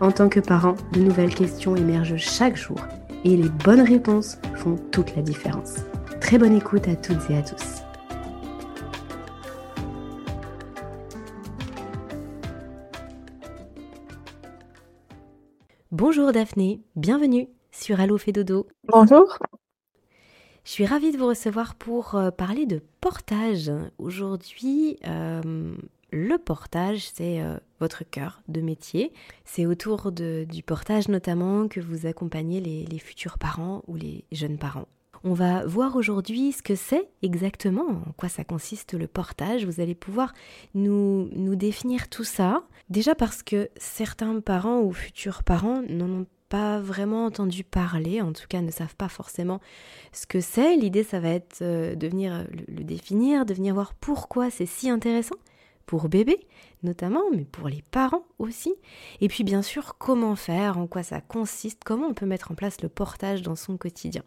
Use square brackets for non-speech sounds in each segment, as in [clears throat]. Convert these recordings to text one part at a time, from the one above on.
en tant que parent, de nouvelles questions émergent chaque jour et les bonnes réponses font toute la différence. Très bonne écoute à toutes et à tous. Bonjour Daphné, bienvenue sur Allo fait dodo. Bonjour. Je suis ravie de vous recevoir pour euh, parler de portage. Aujourd'hui, euh, le portage, c'est euh, votre cœur de métier. C'est autour du portage notamment que vous accompagnez les, futurs parents ou les jeunes parents. On va voir aujourd'hui ce que c'est exactement, en quoi ça consiste le portage. Vous allez pouvoir nous, nous définir tout ça. Déjà parce que certains parents ou futurs parents n'en ont pas vraiment entendu parler, en tout cas ne savent pas forcément ce que c'est. L'idée, ça va être euh, de venir le définir, de venir voir pourquoi c'est si intéressant pour bébé notamment, mais pour les parents aussi. Et puis bien sûr, comment faire, en quoi ça consiste, comment on peut mettre en place le portage dans son quotidien.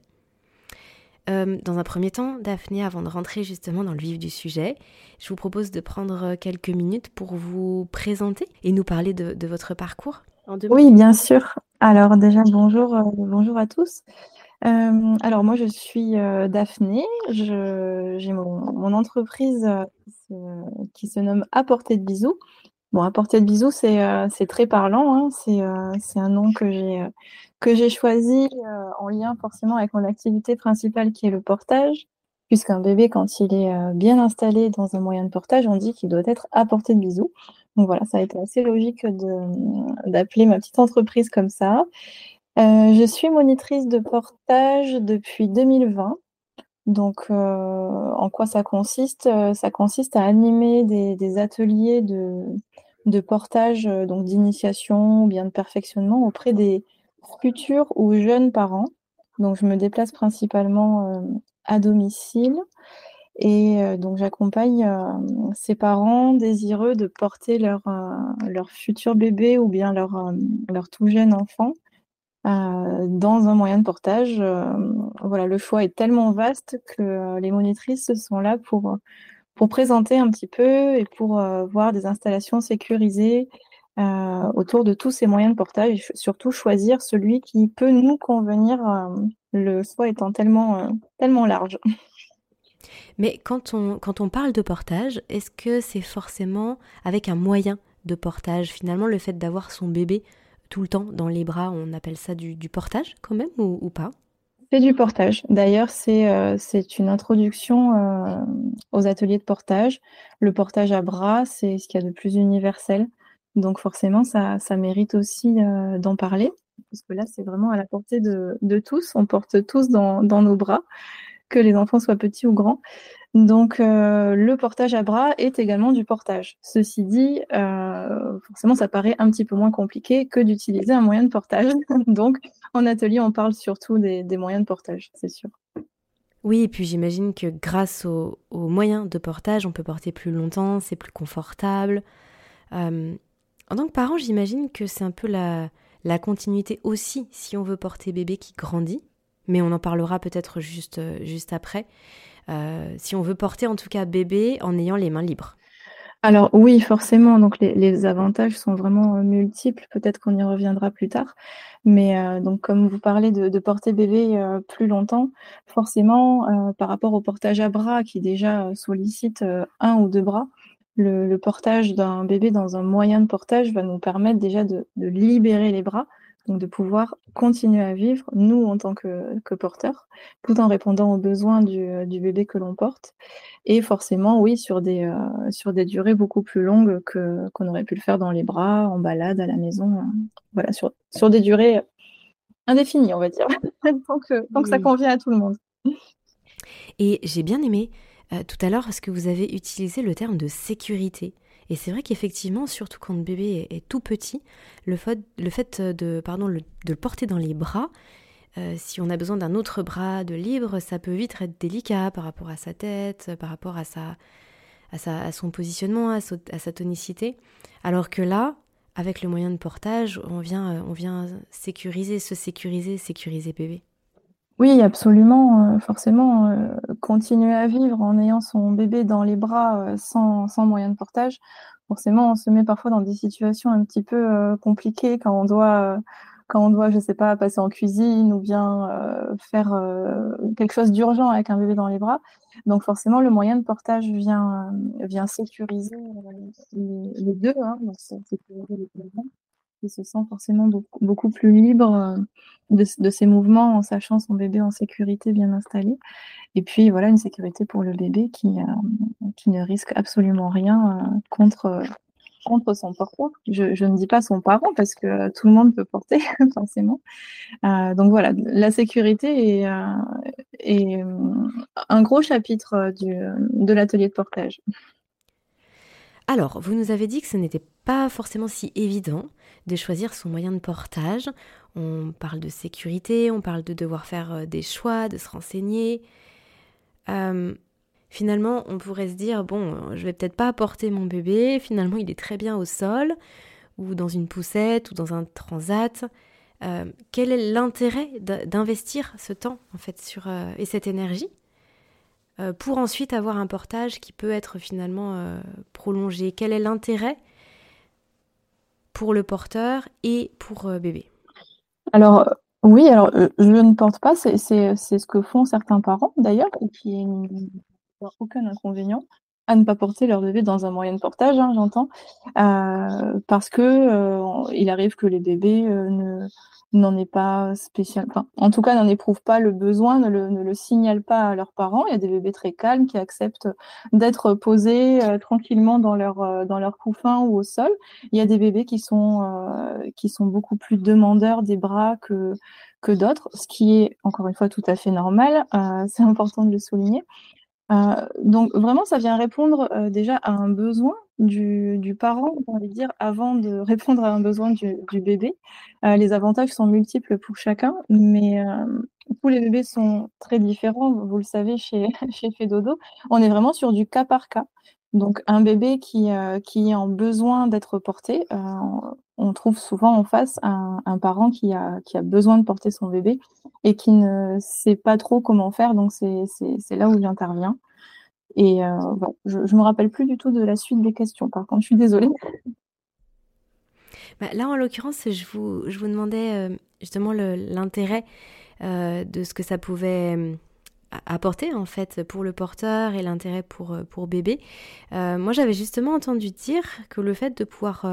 Euh, dans un premier temps, Daphné, avant de rentrer justement dans le vif du sujet, je vous propose de prendre quelques minutes pour vous présenter et nous parler de, votre parcours. oui, bien sûr. Alors déjà, bonjour, euh, bonjour à tous. Euh, alors moi, je suis Daphné. J'ai mon, entreprise qui se nomme Apporter de bisous. Bon, Apporter de bisous, c'est très parlant. Hein. C'est un nom que j'ai choisi en lien forcément avec mon activité principale qui est le portage. Puisqu'un bébé, quand il est bien installé dans un moyen de portage, on dit qu'il doit être apporté de bisous. Donc voilà, ça a été assez logique d'appeler ma petite entreprise comme ça. Euh, je suis monitrice de portage depuis 2020. Donc, euh, en quoi ça consiste? Euh, Ça consiste à animer des, ateliers de, portage, donc d'initiation ou bien de perfectionnement auprès des futurs ou jeunes parents. Donc, je me déplace principalement à domicile et donc j'accompagne ces parents désireux de porter leur, leur futur bébé ou bien leur, leur tout jeune enfant euh, dans un moyen de portage. Euh, voilà, le choix est tellement vaste que euh, les monitrices sont là pour, pour présenter un petit peu et pour voir des installations sécurisées autour de tous ces moyens de portage et surtout choisir celui qui peut nous convenir, le choix étant tellement, tellement large. [laughs] Mais quand on, quand on parle de portage, est-ce que c'est forcément avec un moyen de portage Finalement, le fait d'avoir son bébé? Tout le temps dans les bras, on appelle ça du, portage quand même ou, pas? C'est du portage. D'ailleurs, c'est euh, une introduction euh, aux ateliers de portage. Le portage à bras, c'est ce qu'il y a de plus universel. Donc forcément, ça, mérite aussi euh, d'en parler, parce que là, c'est vraiment à la portée de, tous. On porte tous dans nos bras, que les enfants soient petits ou grands. Donc, euh, le portage à bras est également du portage. Ceci dit, euh, forcément, ça paraît un petit peu moins compliqué que d'utiliser un moyen de portage. [laughs] Donc, en atelier, on parle surtout des, moyens de portage, c'est sûr. Oui, et puis j'imagine que grâce aux, moyens de portage, on peut porter plus longtemps, c'est plus confortable. Euh, en tant que parent, j'imagine que c'est un peu la, la continuité aussi si on veut porter bébé qui grandit, mais on en parlera peut-être juste, juste après. Euh, si on veut porter en tout cas bébé en ayant les mains libres alors oui, forcément. Donc les, avantages sont vraiment euh, multiples. Peut-être qu'on y reviendra plus tard. Mais euh, donc comme vous parlez de, porter bébé plus longtemps, forcément par rapport au portage à bras qui déjà sollicite un ou deux bras, le, portage d'un bébé dans un moyen de portage va nous permettre déjà de, libérer les bras. Donc de pouvoir continuer à vivre, nous en tant que, que porteurs, tout en répondant aux besoins du, du bébé que l'on porte. Et forcément, oui, sur des, euh, sur des durées beaucoup plus longues que, qu'on aurait pu le faire dans les bras, en balade, à la maison. Euh, voilà, sur, sur des durées indéfinies, on va dire, [laughs] tant que, tant que ça convient à tout le monde. Et j'ai bien aimé euh, tout à l'heure parce que vous avez utilisé le terme de sécurité. Et c'est vrai qu'effectivement, surtout quand le bébé est, tout petit, le fait, le de, pardon, de le porter dans les bras, euh, si on a besoin d'un autre bras de libre, ça peut vite être délicat par rapport à sa tête, par rapport à, sa, à son positionnement, à, à, sa tonicité. Alors que là, avec le moyen de portage, on vient, euh, on vient sécuriser, se sécuriser, sécuriser bébé. Oui, absolument, euh, forcément. Euh, continuer à vivre en ayant son bébé dans les bras euh, sans, moyen de portage, forcément, on se met parfois dans des situations un petit peu compliquées quand on doit, quand on je sais pas, passer en cuisine ou bien faire quelque chose d'urgent avec un bébé dans les bras. Donc forcément, le moyen de portage vient, sécuriser les, deux, hein, les il se sent forcément beaucoup, plus libre euh, de, ses mouvements en sachant son bébé en sécurité bien installé. Et puis voilà, une sécurité pour le bébé qui, euh, qui ne risque absolument rien euh, contre, contre son porteur. Je, je, ne dis pas son parent parce que tout le monde peut porter [laughs] forcément. donc voilà, la sécurité est, est un gros chapitre du, de l'atelier de portage. Alors, vous nous avez dit que ce n'était pas forcément si évident de choisir son moyen de portage. On parle de sécurité, on parle de devoir faire euh, des choix, de se renseigner. Euh, finalement, on pourrait se dire bon, je vais peut-être pas porter mon bébé. Finalement, il est très bien au sol, ou dans une poussette, ou dans un transat. Euh, quel est l'intérêt d'investir ce temps en fait sur et cette énergie pour ensuite avoir un portage qui peut être finalement prolongé? Quel est l'intérêt pour le porteur et pour euh, bébé. Alors, oui, alors euh, je ne porte pas, c'est ce que font certains parents d'ailleurs, et qui n'ont aucun inconvénient à ne pas porter leur bébé dans un moyen de portage, hein, j'entends, euh, parce que il arrive que les bébés ne, n'en est pas spécial, en tout cas n'en éprouve pas le besoin, ne le, ne le signale pas à leurs parents. Il y a des bébés très calmes qui acceptent d'être posés euh, tranquillement dans leur euh, dans couffin ou au sol. Il y a des bébés qui sont euh, qui sont beaucoup plus demandeurs des bras que que d'autres, ce qui est encore une fois tout à fait normal. C'est important de le souligner. Donc vraiment, ça vient répondre déjà à un besoin du, parent, on va dire, avant de répondre à un besoin du, bébé. Euh, les avantages sont multiples pour chacun, mais euh, tous les bébés sont très différents. Vous le savez, chez, [laughs] chez Fedodo, on est vraiment sur du cas par cas. Donc, un bébé qui, euh, besoin d'être porté, on trouve souvent en face un, un, parent qui a, qui a besoin de porter son bébé et qui ne sait pas trop comment faire. Donc, c'est là où j'interviens. Et euh, je ne me rappelle plus du tout de la suite des questions. Par contre, je suis désolée. Bah, là, en l'occurrence, je vous, demandais euh, justement l'intérêt euh, de ce que ça pouvait apporter en fait pour le porteur et l'intérêt pour, pour bébé. moi, j'avais justement entendu dire que le fait de pouvoir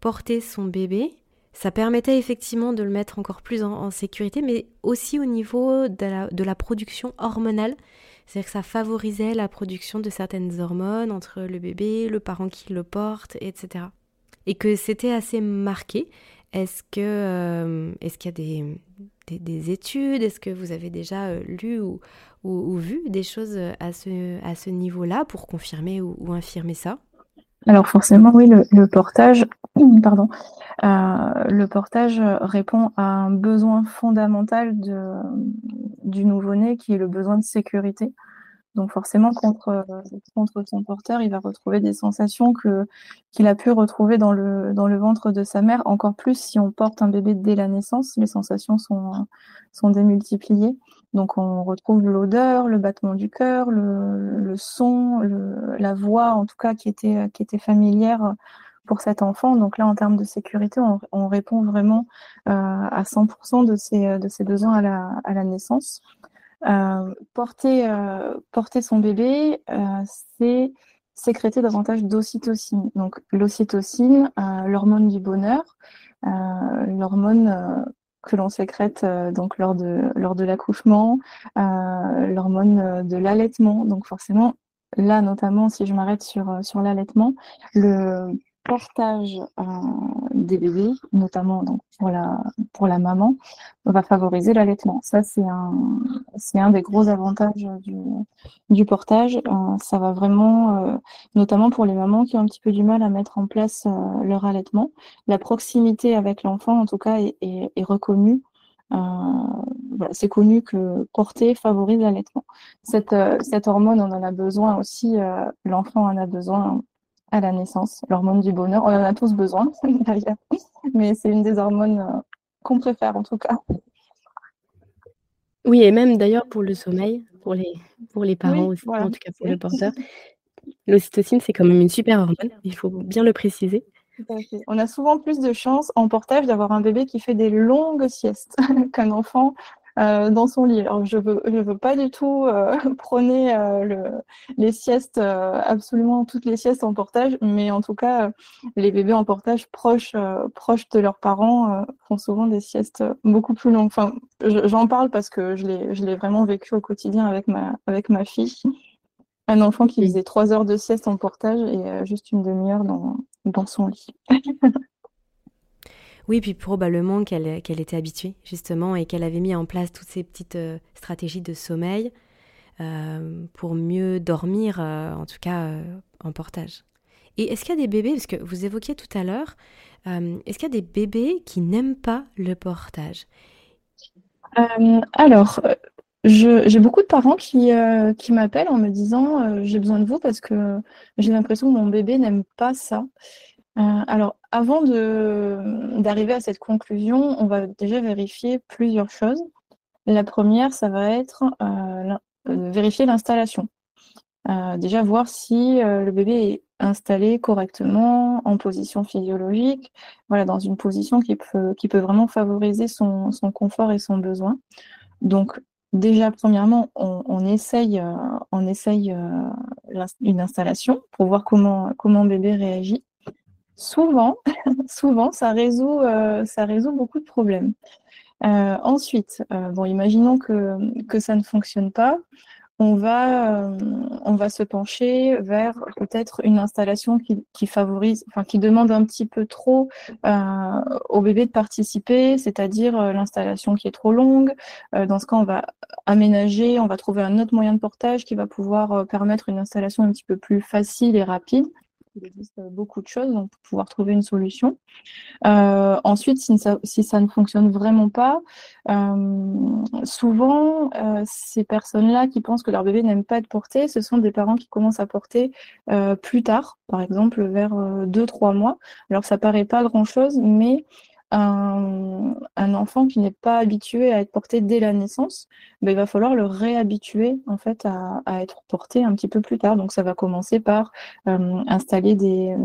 porter son bébé, ça permettait effectivement de le mettre encore plus en, sécurité, mais aussi au niveau de la, production hormonale c'est-à-dire que ça favorisait la production de certaines hormones entre le bébé, le parent qui le porte, etc. Et que c'était assez marqué. Est-ce que euh, est-ce qu'il y a des, des, études? Est-ce que vous avez déjà euh, lu ou, vu des choses à ce, à ce niveau-là pour confirmer ou, infirmer ça? Alors forcément, oui, le, portage, [clears throat] pardon, euh, le portage répond à un besoin fondamental du nouveau-né qui est le besoin de sécurité. Donc forcément, contre, contre son porteur, il va retrouver des sensations qu'il a pu retrouver dans le, ventre de sa mère. Encore plus si on porte un bébé dès la naissance, les sensations sont, démultipliées. Donc on retrouve l'odeur, le battement du cœur, le, son, la voix, en tout cas qui était, familière pour cet enfant. Donc là, en termes de sécurité, on, on répond vraiment euh, à 100% de ses, de ses besoins à la naissance. Euh, porter, euh, porter son bébé, euh, c'est sécréter davantage d'ocytocine. Donc l'ocytocine, l'hormone du bonheur, l'hormone que l'on sécrète donc lors de, lors de l'accouchement, l'hormone de l'allaitement. Donc forcément, là notamment, si je m'arrête sur, sur l'allaitement, le portage euh, des bébés, notamment donc, pour, la, pour la maman, va favoriser l'allaitement. Ça, c'est un, c'est un des gros avantages du, portage. Euh, ça va vraiment, euh, notamment pour les mamans qui ont un petit peu du mal à mettre en place leur allaitement, la proximité avec l'enfant, en tout cas, est, reconnue. C'est connu que porter favorise l'allaitement. Cette, cette hormone, on en a besoin aussi, l'enfant en a besoin à la naissance, l'hormone du bonheur. On en a tous besoin, [laughs] mais c'est une des hormones euh, qu'on préfère en tout cas. Oui, et même d'ailleurs pour le sommeil, pour les, pour les parents aussi, en tout cas pour le porteur. L'ocytocine, c'est quand même une super hormone, il faut bien le préciser. On a souvent plus de chance en portage d'avoir un bébé qui fait des longues siestes [laughs] qu'un enfant euh, dans son lit. Alors je veux, je veux pas du tout euh, [laughs] prôner euh, le, les siestes, absolument toutes les siestes en portage, mais en tout cas, les bébés en portage proches, proches de leurs parents font souvent des siestes beaucoup plus longues. Enfin, j'en parle parce que je l'ai, je l'ai vraiment vécu au quotidien avec ma, avec ma fille. Un enfant qui faisait trois heures de sieste en portage et juste une demi-heure dans, dans son lit. [laughs] Oui, puis probablement qu'elle était habituée, justement, et qu'elle avait mis en place toutes ces petites euh, stratégies de sommeil euh, pour mieux dormir, euh, en tout cas en portage. Et est-ce qu'il y a des bébés, parce que vous évoquiez tout à l'heure, est-ce qu'il y a des bébés qui n'aiment pas le portage? Alors, j'ai beaucoup de parents qui, qui m'appellent en me disant j'ai besoin de vous parce que j'ai l'impression que mon bébé n'aime pas ça. Euh, alors, avant d'arriver à cette conclusion, on va déjà vérifier plusieurs choses. La première, ça va être euh, euh, vérifier l'installation. déjà voir si le bébé est installé correctement, en position physiologique, voilà, dans une position qui peut, vraiment favoriser son, confort et son besoin. Donc, déjà, premièrement, on, essaye, on essaye une installation pour voir comment, comment bébé réagit. Souvent, [laughs] souvent, ça résout, euh, ça résout beaucoup de problèmes. Euh, ensuite, euh, imaginons que, ça ne fonctionne pas. On va, on va se pencher vers peut-être une installation qui, qui, favorise, enfin qui demande un petit peu trop au bébé de participer, c'est-à-dire l'installation qui est trop longue. dans ce cas, on va aménager, on va trouver un autre moyen de portage qui va pouvoir permettre une installation un petit peu plus facile et rapide il existe beaucoup de choses pour pouvoir trouver une solution. Euh, ensuite, si ça, si ça, ne fonctionne vraiment pas, euh, souvent, euh, ces personnes-là qui pensent que leur bébé n'aime pas être porté, ce sont des parents qui commencent à porter plus tard, par exemple vers 2-3 mois. Alors, ça paraît pas grand-chose, mais un, enfant qui n'est pas habitué à être porté dès la naissance, ben, il va falloir le réhabituer en fait à, être porté un petit peu plus tard. Donc ça va commencer par euh, installer des,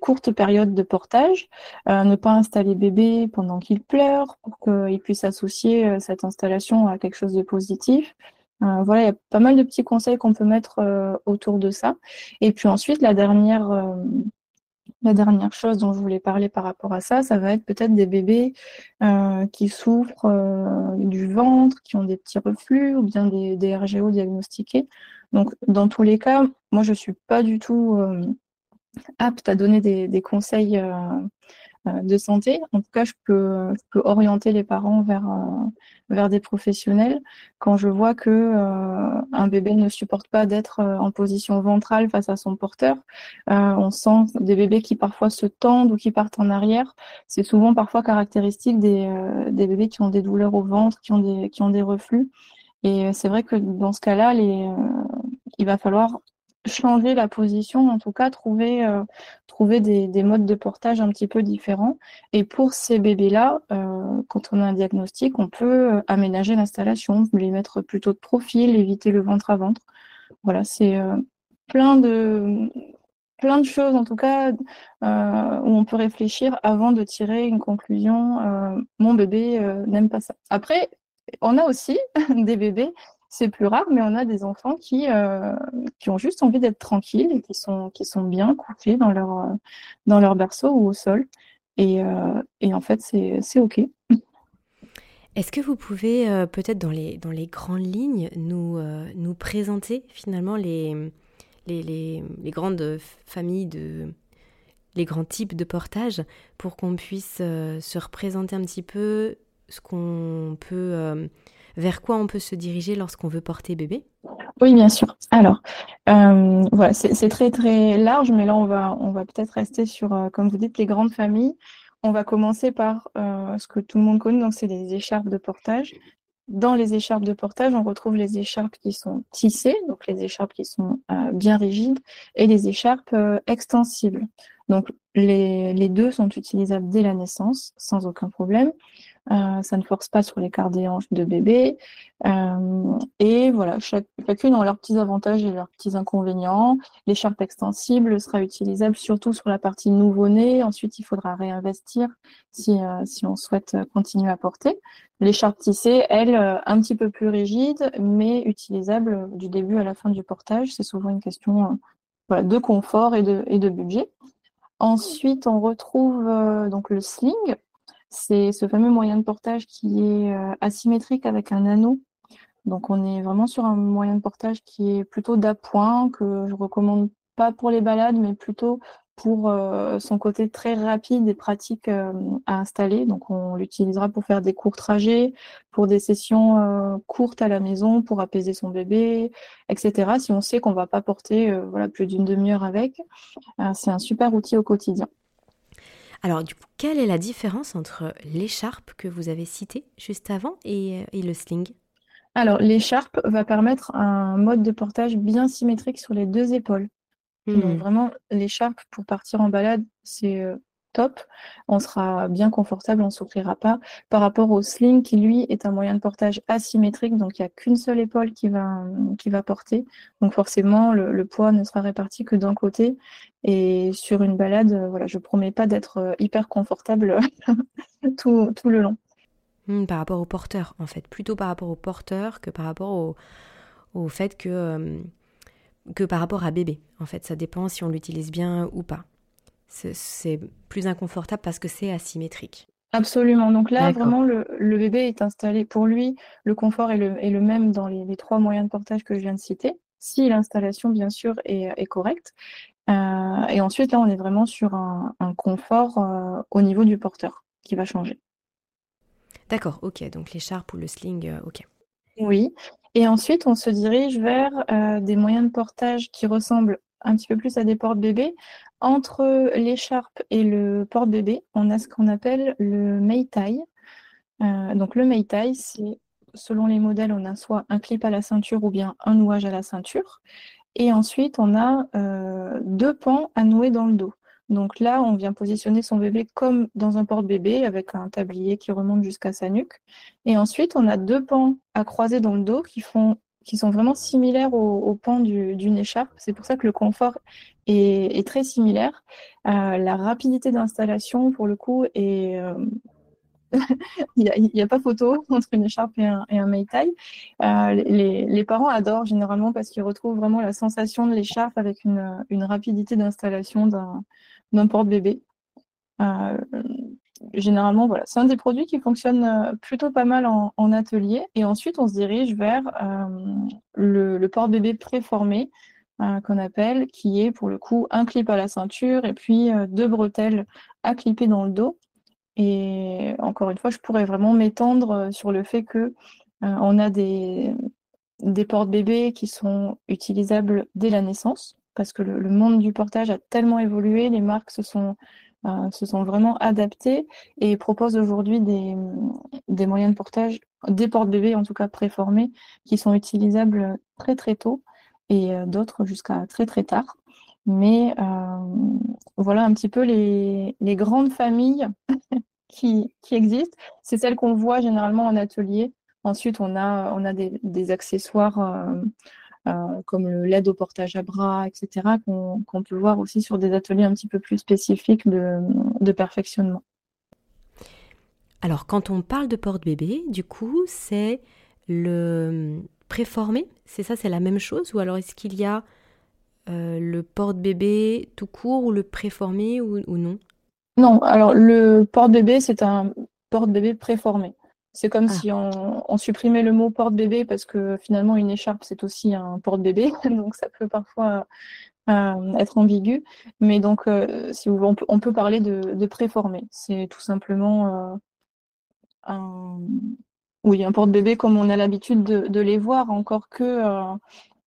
courtes périodes de portage, euh, ne pas installer bébé pendant qu'il pleure pour qu'il puisse associer euh, cette installation à quelque chose de positif. voilà, il y a pas mal de petits conseils qu'on peut mettre autour de ça. Et puis ensuite, la dernière la dernière chose dont je voulais parler par rapport à ça, ça va être peut-être des bébés euh, qui souffrent euh, du ventre, qui ont des petits reflux ou bien des, RGO diagnostiqués. Donc, dans tous les cas, moi, je ne suis pas du tout euh, apte à donner des conseils de santé. En tout cas, je peux, orienter les parents vers, euh, vers des professionnels quand je vois que euh, un bébé ne supporte pas d'être en position ventrale face à son porteur. on sent des bébés qui parfois se tendent ou qui partent en arrière. C'est souvent parfois caractéristique des, des bébés qui ont des douleurs au ventre, qui ont des, qui ont des reflux. Et c'est vrai que dans ce cas-là, il va falloir changer la position, en tout cas trouver, euh, trouver des, modes de portage un petit peu différents. Et pour ces bébés-là, euh, quand on a un diagnostic, on peut euh, aménager l'installation, les mettre plutôt de profil, éviter le ventre à ventre. Voilà, c'est plein de plein de choses en tout cas où on peut réfléchir avant de tirer une conclusion. mon bébé n'aime pas ça. Après, on a aussi [laughs] des bébés c'est plus rare, mais on a des enfants qui, euh, qui ont juste envie d'être tranquilles et qui sont, qui sont bien couchés dans leur, euh, dans leur berceau ou au sol. Et, et en fait, c'est OK. Est-ce que vous pouvez peut-être dans les, dans les grandes lignes nous, nous présenter finalement les, les, les, les, grandes familles de, les grands types de portage pour qu'on puisse euh, se représenter un petit peu ce qu'on peut, euh, vers quoi on peut se diriger lorsqu'on veut porter bébé? Oui, bien sûr. Alors, euh, voilà, c'est très très large, mais là on va, on va peut-être rester sur, comme vous dites, les grandes familles. On va commencer par ce que tout le monde connaît, donc c'est les écharpes de portage. Dans les écharpes de portage, on retrouve les écharpes qui sont tissées, donc les écharpes qui sont bien rigides, et les écharpes extensibles. Donc les, deux sont utilisables dès la naissance, sans aucun problème. Euh, ça ne force pas sur l'écart des de bébé. Euh, et voilà, chacune ont leurs petits avantages et leurs petits inconvénients. L'écharpe extensible sera utilisable surtout sur la partie nouveau-né. Ensuite, il faudra réinvestir si, euh, si on souhaite continuer à porter. L'écharpe tissée, elle, un petit peu plus rigide, mais utilisable du début à la fin du portage. C'est souvent une question de confort et de, et de budget. Ensuite, on retrouve donc le sling. C'est ce fameux moyen de portage qui est euh, asymétrique avec un anneau. Donc, on est vraiment sur un moyen de portage qui est plutôt d'appoint, que je recommande pas pour les balades, mais plutôt pour euh, son côté très rapide et pratique euh, à installer. Donc on l'utilisera pour faire des courts trajets, pour des sessions courtes à la maison, pour apaiser son bébé, etc. Si on sait qu'on va pas porter voilà, plus d'une demi-heure avec, c'est un super outil au quotidien. Alors du coup, quelle est la différence entre l'écharpe que vous avez citée juste avant et, et le sling? Alors, l'écharpe va permettre un mode de portage bien symétrique sur les deux épaules. Donc mmh. vraiment, l'écharpe pour partir en balade, c'est top. On sera bien confortable, on ne souffrira pas. Par rapport au sling, qui lui est un moyen de portage asymétrique, donc il n'y a qu'une seule épaule qui va, qui va porter. Donc forcément, le, poids ne sera réparti que d'un côté. Et sur une balade, voilà, je ne promets pas d'être hyper confortable [laughs] tout, tout, le long. Mmh, par rapport au porteur, en fait. Plutôt par rapport au porteur que par rapport au, au fait que que par rapport à bébé. En fait, ça dépend si on l'utilise bien ou pas. C'est plus inconfortable parce que c'est asymétrique. Absolument. Donc là, vraiment, le, bébé est installé. Pour lui, le confort est le, même dans les, trois moyens de portage que je viens de citer, si l'installation, bien sûr, est, correcte. Euh, et ensuite, là, on est vraiment sur un, confort euh, au niveau du porteur qui va changer. D'accord, ok. Donc l'écharpe ou le sling, euh, ok. Oui. Et ensuite, on se dirige vers des moyens de portage qui ressemblent un petit peu plus à des porte-bébés. Entre l'écharpe et le porte-bébé, on a ce qu'on appelle le Meitai. Donc le Meitai, c'est selon les modèles, on a soit un clip à la ceinture ou bien un nouage à la ceinture. Et ensuite, on a euh, deux pans à nouer dans le dos. Donc là, on vient positionner son bébé comme dans un porte-bébé avec un tablier qui remonte jusqu'à sa nuque. Et ensuite, on a deux pans à croiser dans le dos qui, font, qui sont vraiment similaires au, pan d'une écharpe. C'est pour ça que le confort est, très similaire. Euh, la rapidité d'installation, pour le coup, est... Euh, [laughs] il n'y a, pas photo entre une écharpe et un, et un euh, les, parents adorent généralement parce qu'ils retrouvent vraiment la sensation de l'écharpe avec une, rapidité d'installation d'un n'importe bébé. Euh, généralement, voilà, c'est un des produits qui fonctionne euh, plutôt pas mal en, atelier. Et ensuite, on se dirige vers euh, le, porte-bébé préformé qu'on appelle, qui est pour le coup un clip à la ceinture et puis deux bretelles à clipper dans le dos. Et encore une fois, je pourrais vraiment m'étendre sur le fait que on a des, des porte-bébés qui sont utilisables dès la naissance parce que le, monde du portage a tellement évolué, les marques se sont, euh, vraiment adaptées et proposent aujourd'hui des, moyens de portage, des porte-bébés en tout cas préformés, qui sont utilisables très très tôt et euh, d'autres jusqu'à très très tard. Mais euh, voilà un petit peu les, les grandes familles [laughs] qui, qui, existent. C'est celles qu'on voit généralement en atelier. Ensuite, on a, on a des, accessoires euh, comme l'aide au portage à bras, etc., qu'on peut voir aussi sur des ateliers un petit peu plus spécifiques de, perfectionnement. Alors, quand on parle de porte-bébé, du coup, c'est le préformé C'est ça, c'est la même chose? Ou alors est-ce qu'il y a euh, le porte-bébé tout court ou le préformé ou, ou non? Non, alors le porte-bébé, c'est un porte-bébé préformé. C'est comme Ah. si on, on supprimait le mot porte-bébé parce que finalement une écharpe c'est aussi un porte-bébé, [laughs] donc ça peut parfois euh, être ambigu. Mais donc, euh, si vous on peut, on peut parler de, de préformé. C'est tout simplement euh, un, oui, un porte-bébé comme on a l'habitude de, de les voir, encore que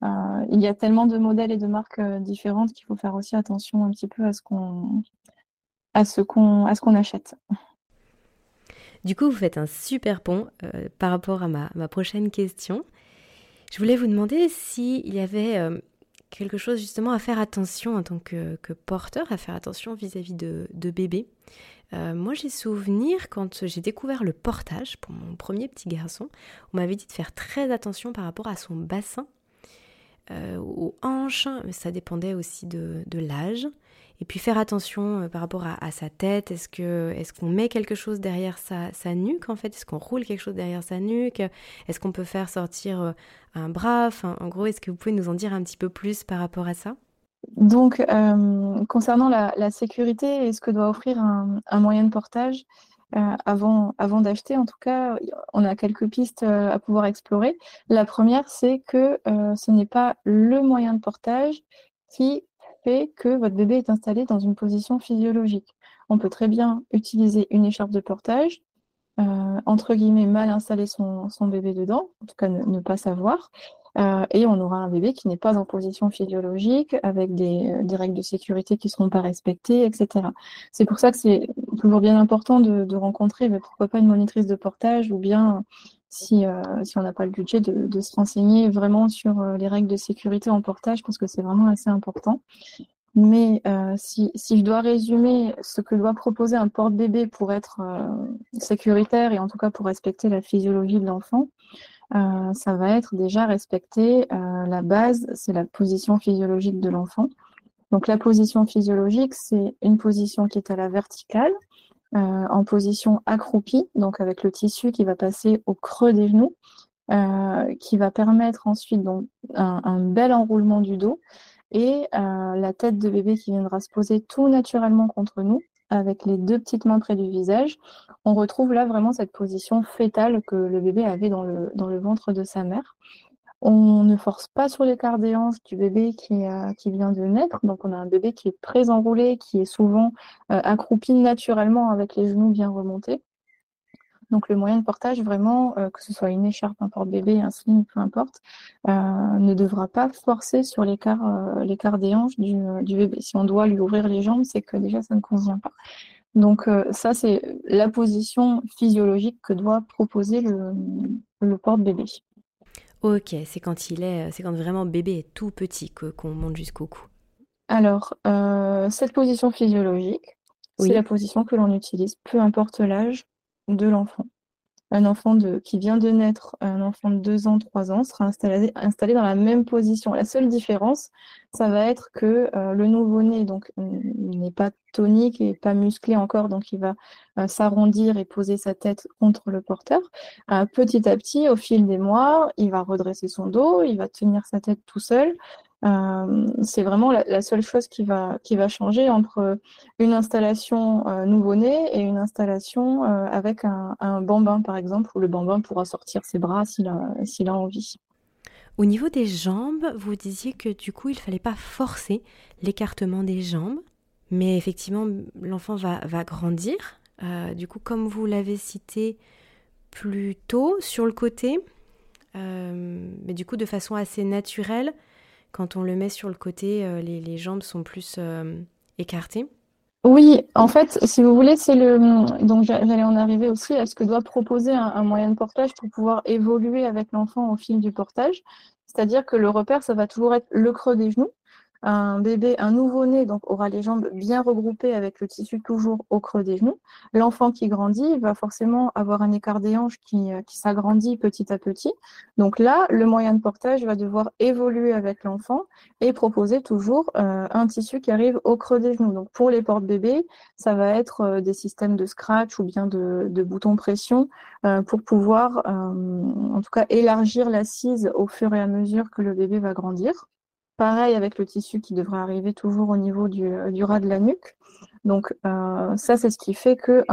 euh, il y a tellement de modèles et de marques euh, différentes qu'il faut faire aussi attention un petit peu à ce qu'on à ce qu'on à ce qu'on achète. Du coup, vous faites un super pont euh, par rapport à ma, ma, prochaine question. Je voulais vous demander s'il y avait quelque chose justement à faire attention en tant que, porteur, à faire attention vis-à-vis -vis de, de bébés. Moi, j'ai souvenir quand j'ai découvert le portage pour mon premier petit garçon, on m'avait dit de faire très attention par rapport à son bassin, euh, aux hanches, ça dépendait aussi de, l'âge. Et puis faire attention euh, par rapport à, sa tête. Est-ce que est-ce qu'on met quelque chose derrière sa, sa nuque en fait? Est-ce qu'on roule quelque chose derrière sa nuque? Est-ce qu'on peut faire sortir euh, un bras? Enfin, En gros, est-ce que vous pouvez nous en dire un petit peu plus par rapport à ça? Donc, euh, concernant la, sécurité et ce que doit offrir un moyen de portage, euh, avant, d'acheter, en tout cas, on a quelques pistes euh, à pouvoir explorer. La première, c'est que euh, ce n'est pas le moyen de portage qui fait que votre bébé est installé dans une position physiologique. On peut très bien utiliser une écharpe de portage, entre guillemets, mal installer son, bébé dedans, en tout cas ne pas savoir, euh, et on aura un bébé qui n'est pas en position physiologique, avec des, des, règles de sécurité qui ne seront pas respectées, etc. C'est pour ça que c'est toujours bien important de, rencontrer, mais pourquoi pas une monitrice de portage, ou bien si, euh, on n'a pas le budget, de, se renseigner vraiment sur euh, les règles de sécurité en portage, parce que c'est vraiment assez important. Mais euh, si, je dois résumer ce que doit proposer un porte-bébé pour être euh, sécuritaire et en tout cas pour respecter la physiologie de l'enfant, euh, ça va être déjà respecter euh, la base, c'est la position physiologique de l'enfant. Donc la position physiologique, c'est une position qui est à la verticale, euh, en position accroupie, donc avec le tissu qui va passer au creux des genoux, euh, qui va permettre ensuite donc, un, bel enroulement du dos et la tête de bébé qui viendra se poser tout naturellement contre nous, avec les deux petites mains près du visage. On retrouve là vraiment cette position fétale que le bébé avait dans le, ventre de sa mère. On ne force pas sur l'écart des hanches du bébé qui, qui vient de naître. Donc, on a un bébé qui est très enroulé, qui est souvent euh, accroupi naturellement avec les genoux bien remontés. Donc, le moyen de portage, vraiment, euh, que ce soit une écharpe, un porte-bébé, un sling, peu importe, euh, ne devra pas forcer sur l'écart l'écart des hanches du, du, bébé. Si on doit lui ouvrir les jambes, c'est que déjà, ça ne convient pas. Donc, euh, ça, c'est la position physiologique que doit proposer le, le porte-bébé. Ok, c'est quand il est, c'est quand vraiment bébé est tout petit que qu'on monte jusqu'au cou. Alors, euh, cette position physiologique, oui. c'est la position que l'on utilise, peu importe l'âge de l'enfant. Un enfant de, qui vient de naître, un enfant de 2 ans, 3 ans, sera installé, dans la même position. La seule différence, ça va être que euh, le nouveau-né donc n'est pas tonique et pas musclé encore, donc il va euh, s'arrondir et poser sa tête contre le porteur. Euh, petit à petit, au fil des mois, il va redresser son dos, il va tenir sa tête tout seul. Euh, c'est vraiment la, seule chose qui va, qui va changer entre une installation euh, nouveau-né et une installation euh, avec un, bambin, par exemple, où le bambin pourra sortir ses bras s'il a, a envie. Au niveau des jambes, vous disiez que du coup, il ne fallait pas forcer l'écartement des jambes, mais effectivement, l'enfant va, va grandir. Du coup, comme vous l'avez cité plus tôt, sur le côté, mais du coup, de façon assez naturelle, quand on le met sur le côté, euh, les, jambes sont plus euh, écartées. Oui, en fait, si vous voulez, c'est le. Donc, j'allais en arriver aussi à ce que doit proposer un moyen de portage pour pouvoir évoluer avec l'enfant au fil du portage. C'est-à-dire que le repère, ça va toujours être le creux des genoux. Un bébé, un nouveau-né, donc aura les jambes bien regroupées avec le tissu toujours au creux des genoux. L'enfant qui grandit va forcément avoir un écart des hanches qui, qui s'agrandit petit à petit. Donc là, le moyen de portage va devoir évoluer avec l'enfant et proposer toujours euh, un tissu qui arrive au creux des genoux. Donc pour les porte-bébés, ça va être euh, des systèmes de scratch ou bien de, de boutons pression euh, pour pouvoir, en tout cas, élargir l'assise au fur et à mesure que le bébé va grandir. Pareil avec le tissu qui devrait arriver toujours au niveau du, du ras de la nuque. Donc euh, ça, c'est ce qui fait qu'un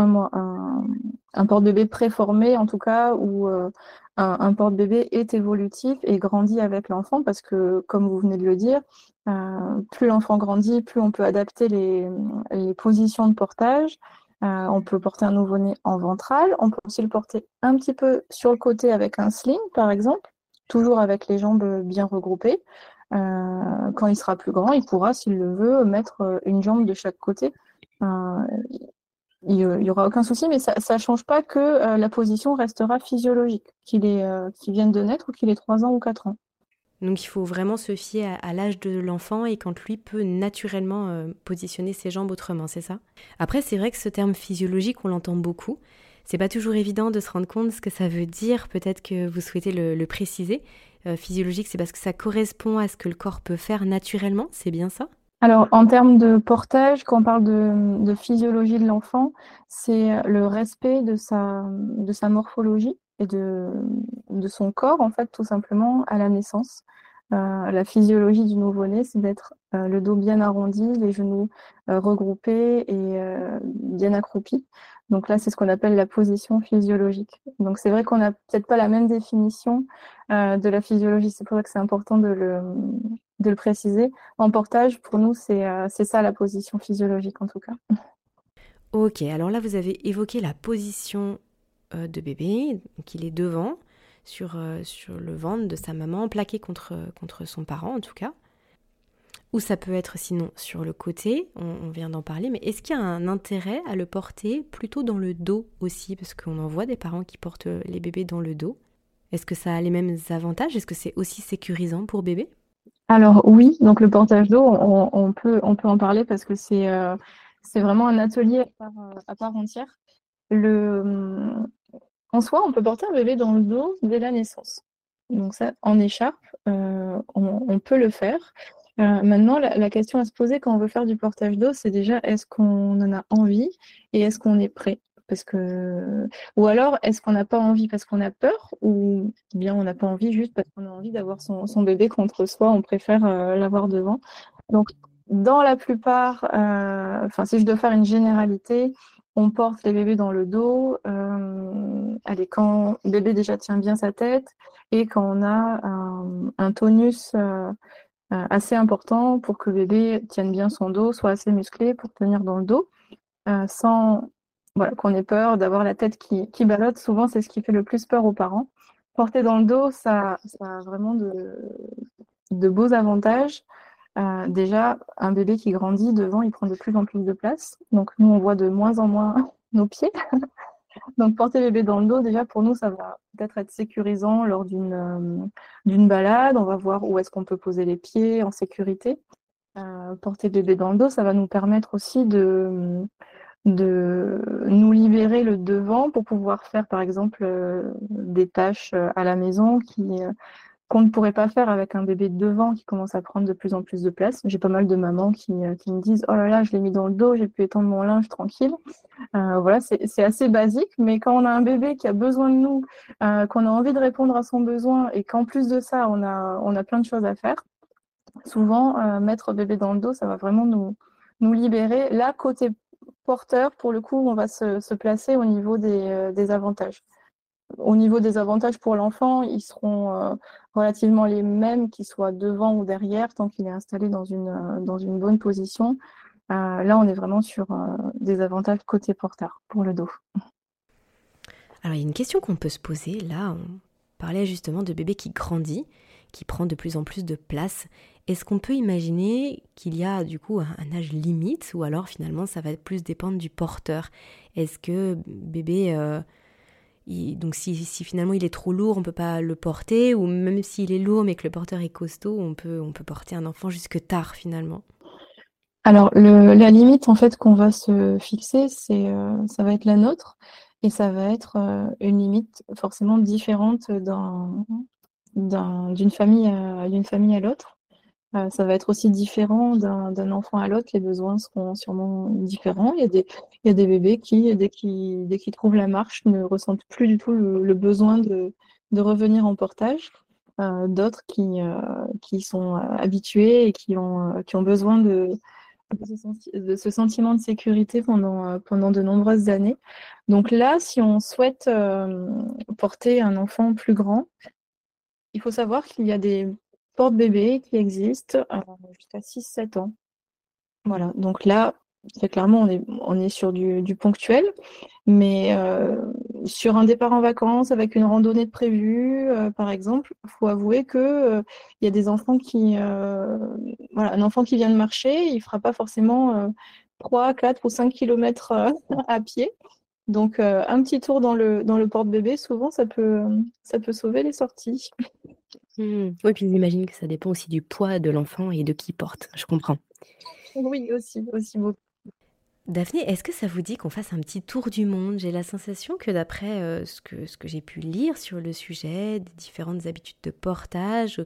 un, porte-bébé préformé, en tout cas, ou euh, un, porte-bébé est évolutif et grandit avec l'enfant, parce que, comme vous venez de le dire, euh, plus l'enfant grandit, plus on peut adapter les, positions de portage. Euh, on peut porter un nouveau-né en ventral. On peut aussi le porter un petit peu sur le côté avec un sling, par exemple, toujours avec les jambes bien regroupées. Euh, quand il sera plus grand, il pourra, s'il le veut, mettre une jambe de chaque côté il n'y aura aucun souci, mais ça ne change pas que euh, la position restera physiologique, qu'il euh, vienne de naître ou qu'il ait 3 ans ou 4 ans. Donc il faut vraiment se fier à, l'âge de l'enfant et quand lui peut naturellement euh, positionner ses jambes autrement, c'est ça? Après, c'est vrai que ce terme physiologique, on l'entend beaucoup. C'est pas toujours évident de se rendre compte ce que ça veut dire. Peut-être que vous souhaitez le, préciser. physiologique, c'est parce que ça correspond à ce que le corps peut faire naturellement, c'est bien ça? Alors, en termes de portage, quand on parle de, physiologie de l'enfant, c'est le respect de sa, morphologie et de, son corps, en fait, tout simplement, à la naissance. Euh, la physiologie du nouveau-né, c'est d'être euh, le dos bien arrondi, les genoux euh, regroupés et bien accroupis. Donc là, c'est ce qu'on appelle la position physiologique. Donc c'est vrai qu'on n'a peut-être pas la même définition de la physiologie. C'est pour ça que c'est important de le, de le préciser. En portage, pour nous, c'est ça la position physiologique en tout cas. Ok, alors là, vous avez évoqué la position de bébé, qu'il est devant sur, euh, sur le ventre de sa maman, plaqué contre, contre son parent en tout cas. Ou ça peut être sinon sur le côté, on, vient d'en parler, mais est-ce qu'il y a un intérêt à le porter plutôt dans le dos aussi? Parce qu'on en voit des parents qui portent les bébés dans le dos. Est-ce que ça a les mêmes avantages? Est-ce que c'est aussi sécurisant pour bébé? Alors oui, donc le portage dos, on, peut, on peut en parler parce que c'est euh, vraiment un atelier à part, part entière. Le, en soi, on peut porter un bébé dans le dos dès la naissance. Donc ça, en écharpe, euh, on, peut le faire. Euh, maintenant, la, question à se poser quand on veut faire du portage d'eau, c'est déjà est-ce qu'on en a envie et est-ce qu'on est prêt? Parce que ou alors est-ce qu'on n'a pas envie parce qu'on a peur ou bien on n'a pas envie juste parce qu'on a envie d'avoir son, bébé contre soi, on préfère euh, l'avoir devant. Donc dans la plupart, enfin si je dois faire une généralité, on porte les bébés dans le dos. Euh, allez, quand le bébé déjà tient bien sa tête et quand on a un, tonus euh, euh, assez important pour que bébé tienne bien son dos, soit assez musclé pour tenir dans le dos, sans voilà, qu'on ait peur d'avoir la tête qui, qui. Souvent, c'est ce qui fait le plus peur aux parents. Porter dans le dos, ça, a vraiment de beaux avantages. Euh, déjà, un bébé qui grandit devant, il prend de plus en plus de place. Donc nous, on voit de moins en moins [laughs] nos pieds. Donc porter bébé dans le dos, déjà pour nous, ça va peut-être être sécurisant lors d'une euh, d'une balade. On va voir où est-ce qu'on peut poser les pieds en sécurité. Euh, porter bébé dans le dos, ça va nous permettre aussi de, de nous libérer le devant pour pouvoir faire par exemple des tâches à la maison qui qu'on ne pourrait pas faire avec un bébé devant qui commence à prendre de plus en plus de place. J'ai pas mal de mamans qui, euh, me disent Oh là là, je l'ai mis dans le dos, j'ai pu étendre mon linge tranquille. Euh, voilà, c'est assez basique, mais quand on a un bébé qui a besoin de nous, euh, qu'on a envie de répondre à son besoin et qu'en plus de ça, on a, on a plein de choses à faire, souvent, mettre bébé dans le dos, ça va vraiment nous, nous libérer. Là, côté porteur, pour le coup, on va se, placer au niveau des avantages au niveau des avantages pour l'enfant, ils seront euh, relativement les mêmes, qu'ils soient devant ou derrière, tant qu'il est installé dans une, euh, dans une bonne position. Euh, là, on est vraiment sur des avantages côté porteur pour le dos. Alors, il y a une question qu'on peut se poser. Là, on parlait justement de bébé qui grandit, qui prend de plus en plus de place. Est-ce qu'on peut imaginer qu'il y a du coup un âge limite ou alors finalement ça va plus dépendre du porteur? Est-ce que bébé donc si, finalement il est trop lourd, on peut pas le porter, ou même s'il est lourd mais que le porteur est costaud, on peut, porter un enfant jusque tard finalement. Alors la limite en fait qu'on va se fixer, c'est euh, ça va être la nôtre et ça va être euh, une limite forcément différente d'une famille d'une famille à l'autre. Euh, ça va être aussi différent d'un enfant à l'autre, les besoins seront sûrement différents. Il y a des, bébés qui, dès qu'ils qu trouvent la marche, ne ressentent plus du tout le, besoin de, revenir en portage. d'autres qui, qui sont habitués et qui ont, besoin de, ce sentiment de sécurité pendant de nombreuses années. Donc là, si on souhaite porter un enfant plus grand, il faut savoir qu'il y a des porte-bébés qui existent jusqu'à 6-7 ans. Voilà, donc là, très clairement, on est, on est sur du, ponctuel, mais euh, sur un départ en vacances avec une randonnée de prévue, euh, par exemple, il faut avouer que euh, il y a des enfants qui, voilà, un enfant qui vient de marcher, il fera pas forcément 3, 4 ou 5 kilomètres [laughs] à pied. Donc, un petit tour dans le, dans le porte-bébé, souvent, ça peut, ça peut sauver les sorties. Mmh. Oui, puis j'imagine que ça dépend aussi du poids de l'enfant et de qui porte. Je comprends. Oui, aussi, aussi beaucoup. Daphné, est-ce que ça vous dit qu'on fasse un petit tour du monde? J'ai la sensation que d'après euh, ce que, ce que j'ai pu lire sur le sujet, des différentes habitudes de portage,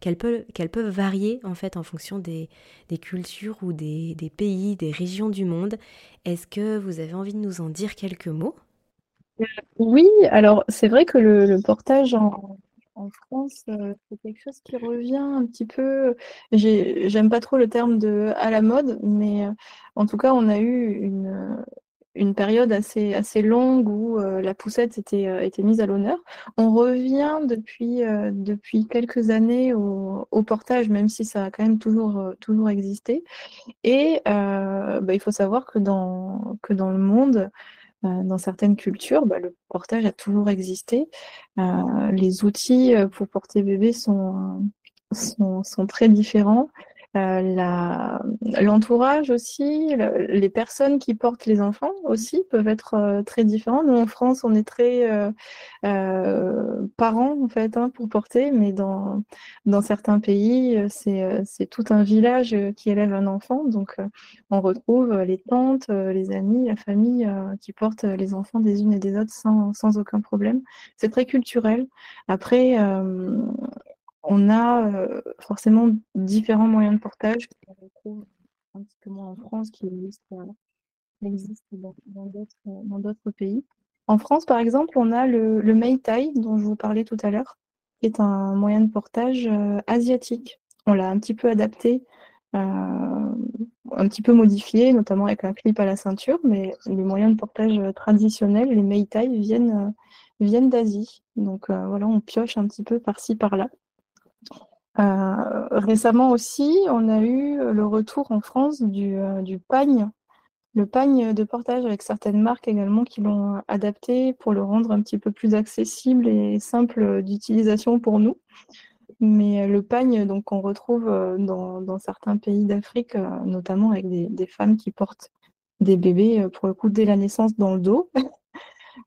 qu'elles peuvent, qu'elles peuvent varier en fait en fonction des, des cultures ou des, des, pays, des régions du monde. Est-ce que vous avez envie de nous en dire quelques mots? Oui, alors c'est vrai que le, le portage en, en France, euh, c'est quelque chose qui revient un petit peu. J'aime pas trop le terme de à la mode, mais euh, en tout cas, on a eu une, une période assez, assez longue où euh, la poussette était, était mise à l'honneur. On revient depuis, depuis quelques années au, au, portage, même si ça a quand même toujours, toujours existé. Et bah, il faut savoir que dans, que dans le monde, euh, dans certaines cultures, bah, le portage a toujours existé. Euh, les outils euh, pour porter bébé sont, sont très différents. Euh, l'entourage aussi, les personnes qui portent les enfants aussi peuvent être euh, très différents. Nous en France, on est très euh, parents en fait hein, pour porter, mais dans, dans certains pays, c'est tout un village qui élève un enfant. Donc on retrouve les tantes, les amis, la famille qui portent les enfants des unes et des autres sans, sans aucun problème. C'est très culturel. Après, on a euh, forcément différents moyens de portage qu'on retrouve un petit peu moins en France, qui existent, euh, dans d'autres pays. En France, par exemple, on a le, le Meitai, dont je vous parlais tout à l'heure, qui est un moyen de portage euh, asiatique. On l'a un petit peu adapté, un petit peu modifié, notamment avec un clip à la ceinture, mais les moyens de portage traditionnels, les Meitai, viennent, viennent d'Asie. Donc voilà, on pioche un petit peu par-ci, par-là. Euh, récemment aussi, on a eu le retour en France du, euh, du pagne, le pagne de portage avec certaines marques également qui l'ont adapté pour le rendre un petit peu plus accessible et simple d'utilisation pour nous. Mais le pagne donc qu'on retrouve euh, dans, certains pays d'Afrique, notamment avec des, femmes qui portent des bébés pour le coup dès la naissance dans le dos. [laughs]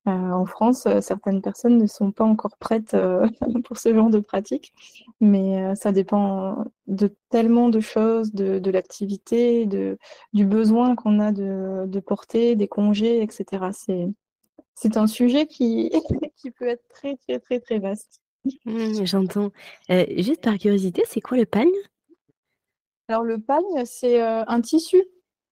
Euh, en France, euh, certaines personnes ne sont pas encore prêtes euh, [laughs] pour ce genre de pratique, mais ça dépend de tellement de choses, de, l'activité, de, du besoin qu'on a de, porter, des congés, etc. C'est, un sujet qui, [laughs] qui peut être très, très, très, très vaste. Mmh, j'entends. juste par curiosité, c'est quoi le pagne? Alors le pagne, c'est un tissu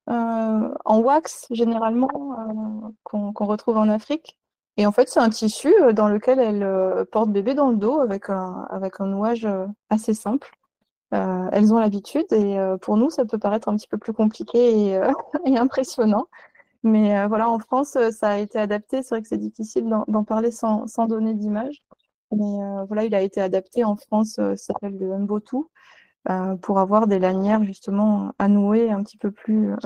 en wax généralement euh, qu'on retrouve en Afrique. Et en fait, c'est un tissu euh, dans lequel elle porte bébé dans le dos avec un, avec un nouage assez simple. elles ont l'habitude et pour nous, ça peut paraître un petit peu plus compliqué et, [laughs] impressionnant. Mais voilà, en France, ça a été adapté. C'est vrai que c'est difficile d'en parler sans, sans donner d'image. Mais voilà, il a été adapté en France, ça s'appelle le Mbotu. Euh, pour avoir des lanières justement à nouer un petit peu plus,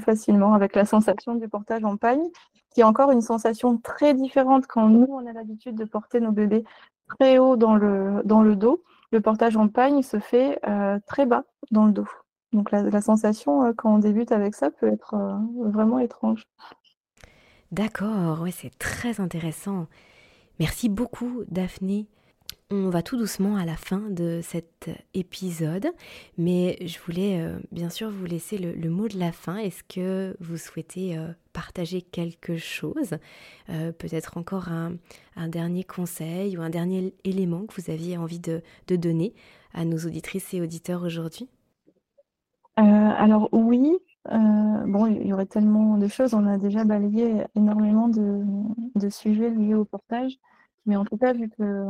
facilement avec la sensation du portage en pagne, qui est encore une sensation très différente quand nous on a l'habitude de porter nos bébés très haut dans le, dans le dos. Le portage en pagne se fait euh, très bas dans le dos. Donc la, sensation euh, quand on débute avec ça peut être vraiment étrange. D'accord, ouais, c'est très intéressant. Merci beaucoup Daphné on va tout doucement à la fin de cet épisode, mais je voulais euh, bien sûr vous laisser le, mot de la fin. Est-ce que vous souhaitez euh, partager quelque chose euh, Peut-être encore un, dernier conseil ou un dernier élément que vous aviez envie de, donner à nos auditrices et auditeurs aujourd'hui? Alors oui, bon, il y aurait tellement de choses. On a déjà balayé énormément de, de sujets liés au portage. Mais en tout cas, vu que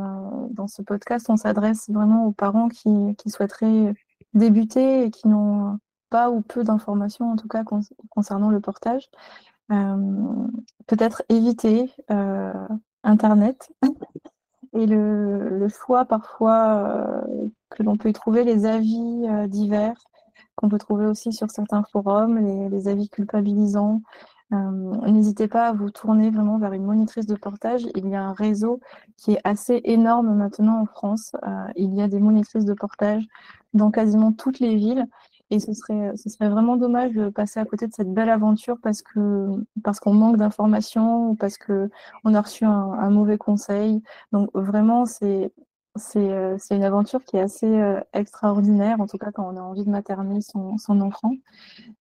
dans ce podcast, on s'adresse vraiment aux parents qui, qui souhaiteraient débuter et qui n'ont pas ou peu d'informations, en tout cas concernant le portage, peut-être éviter Internet [laughs] et le, choix parfois que l'on peut y trouver, les avis divers qu'on peut trouver aussi sur certains forums, les, avis culpabilisants. N'hésitez pas à vous tourner vraiment vers une monitrice de portage. Il y a un réseau qui est assez énorme maintenant en France. il y a des monitrices de portage dans quasiment toutes les villes. Et ce serait, ce serait vraiment dommage de passer à côté de cette belle aventure parce que parce qu'on manque d'informations ou parce qu'on a reçu un, mauvais conseil. Donc vraiment, c'est c'est une aventure qui est assez extraordinaire, en tout cas quand on a envie de materner son, enfant.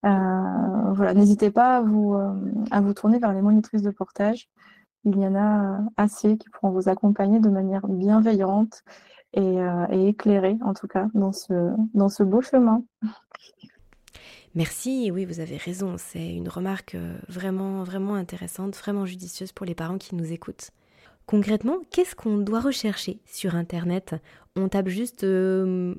Euh, n'hésitez pas à vous, tourner vers les monitrices de portage. Il y en a assez qui pourront vous accompagner de manière bienveillante euh, et, éclairer, en tout cas, dans ce, dans ce beau chemin. Merci, oui, vous avez raison. C'est une remarque euh, vraiment, vraiment intéressante, vraiment judicieuse pour les parents qui nous écoutent. Concrètement, qu'est-ce qu'on doit rechercher sur Internet? On tape juste euh,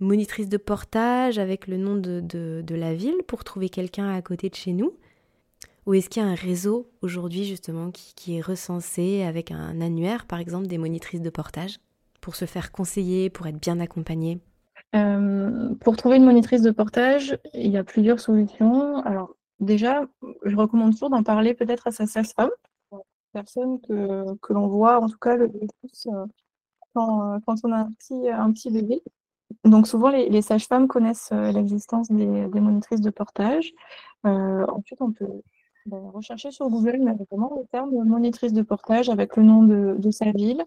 monitrice de portage avec le nom de, la ville pour trouver quelqu'un à côté de chez nous? Ou est-ce qu'il y a un réseau aujourd'hui justement qui, qui, est recensé avec un annuaire, par exemple, des monitrices de portage pour se faire conseiller, pour être bien accompagné euh, Pour trouver une monitrice de portage, il y a plusieurs solutions. Alors déjà, je recommande toujours d'en parler peut-être à sa sage-femme, personne que, que l'on voit en tout cas le plus euh, quand, quand, on a un petit, un petit bébé. Donc souvent, les, sages-femmes connaissent euh, l'existence des, des, monitrices de portage. ensuite, on peut ben, rechercher sur Google, mais vraiment le terme monitrice de portage avec le nom de, de sa ville,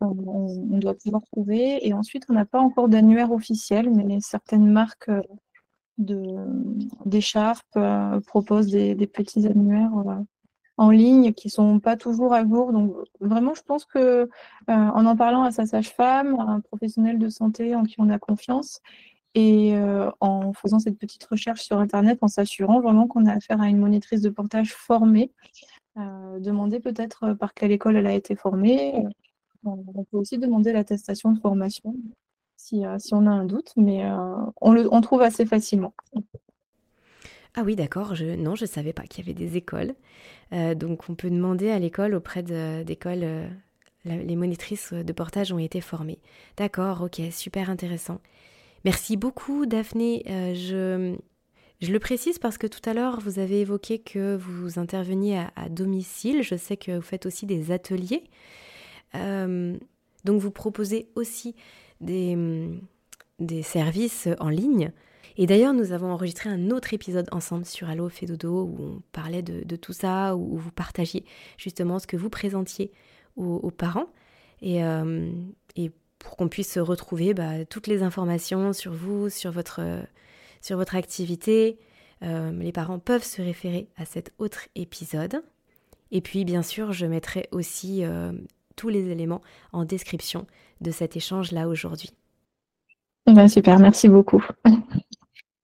on, doit pouvoir trouver. Et ensuite, on n'a pas encore d'annuaire officiel, mais certaines marques euh, d'écharpes euh, proposent des, petits annuaires euh, en ligne qui sont pas toujours à jour. Donc vraiment, je pense que en en parlant à sa sage-femme, à un professionnel de santé en qui on a confiance, et en faisant cette petite recherche sur Internet, en s'assurant vraiment qu'on a affaire à une monitrice de portage formée, demander peut-être par quelle école elle a été formée, on peut aussi demander l'attestation de formation si, euh, on a un doute, mais euh, on le trouve assez facilement. Ah oui, d'accord. Je, non, je ne savais pas qu'il y avait des écoles. Euh, donc, on peut demander à l'école, auprès d'écoles, les monitrices de portage ont été formées. D'accord, ok, super intéressant. Merci beaucoup, Daphné. je, je le précise parce que tout à l'heure, vous avez évoqué que vous interveniez à, domicile. Je sais que vous faites aussi des ateliers. Euh, donc vous proposez aussi des, des services en ligne. Et d'ailleurs, nous avons enregistré un autre épisode ensemble sur Allo fait où on parlait de, tout ça, où vous partagiez justement ce que vous présentiez aux, parents. Et, euh, et, pour qu'on puisse retrouver bah, toutes les informations sur vous, sur votre, sur votre activité, euh, les parents peuvent se référer à cet autre épisode. Et puis, bien sûr, je mettrai aussi tous les éléments en description de cet échange-là aujourd'hui. Ben, super, merci beaucoup. [laughs]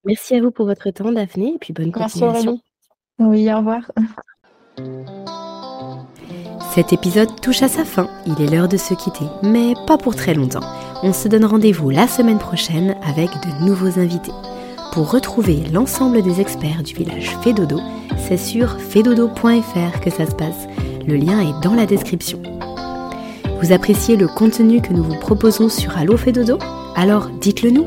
Merci à vous pour votre temps, Daphné, et puis bonne continuation. oui, au revoir. Cet épisode touche à sa fin, il est l'heure de se quitter, mais pas pour très longtemps. On se donne rendez-vous la semaine prochaine avec de nouveaux invités. Pour retrouver l'ensemble des experts du village Fédodo, c'est sur fedodo.fr que ça se passe. Le lien est dans la description. Vous appréciez le contenu que nous vous proposons sur Allo fait dodo Alors dites-le nous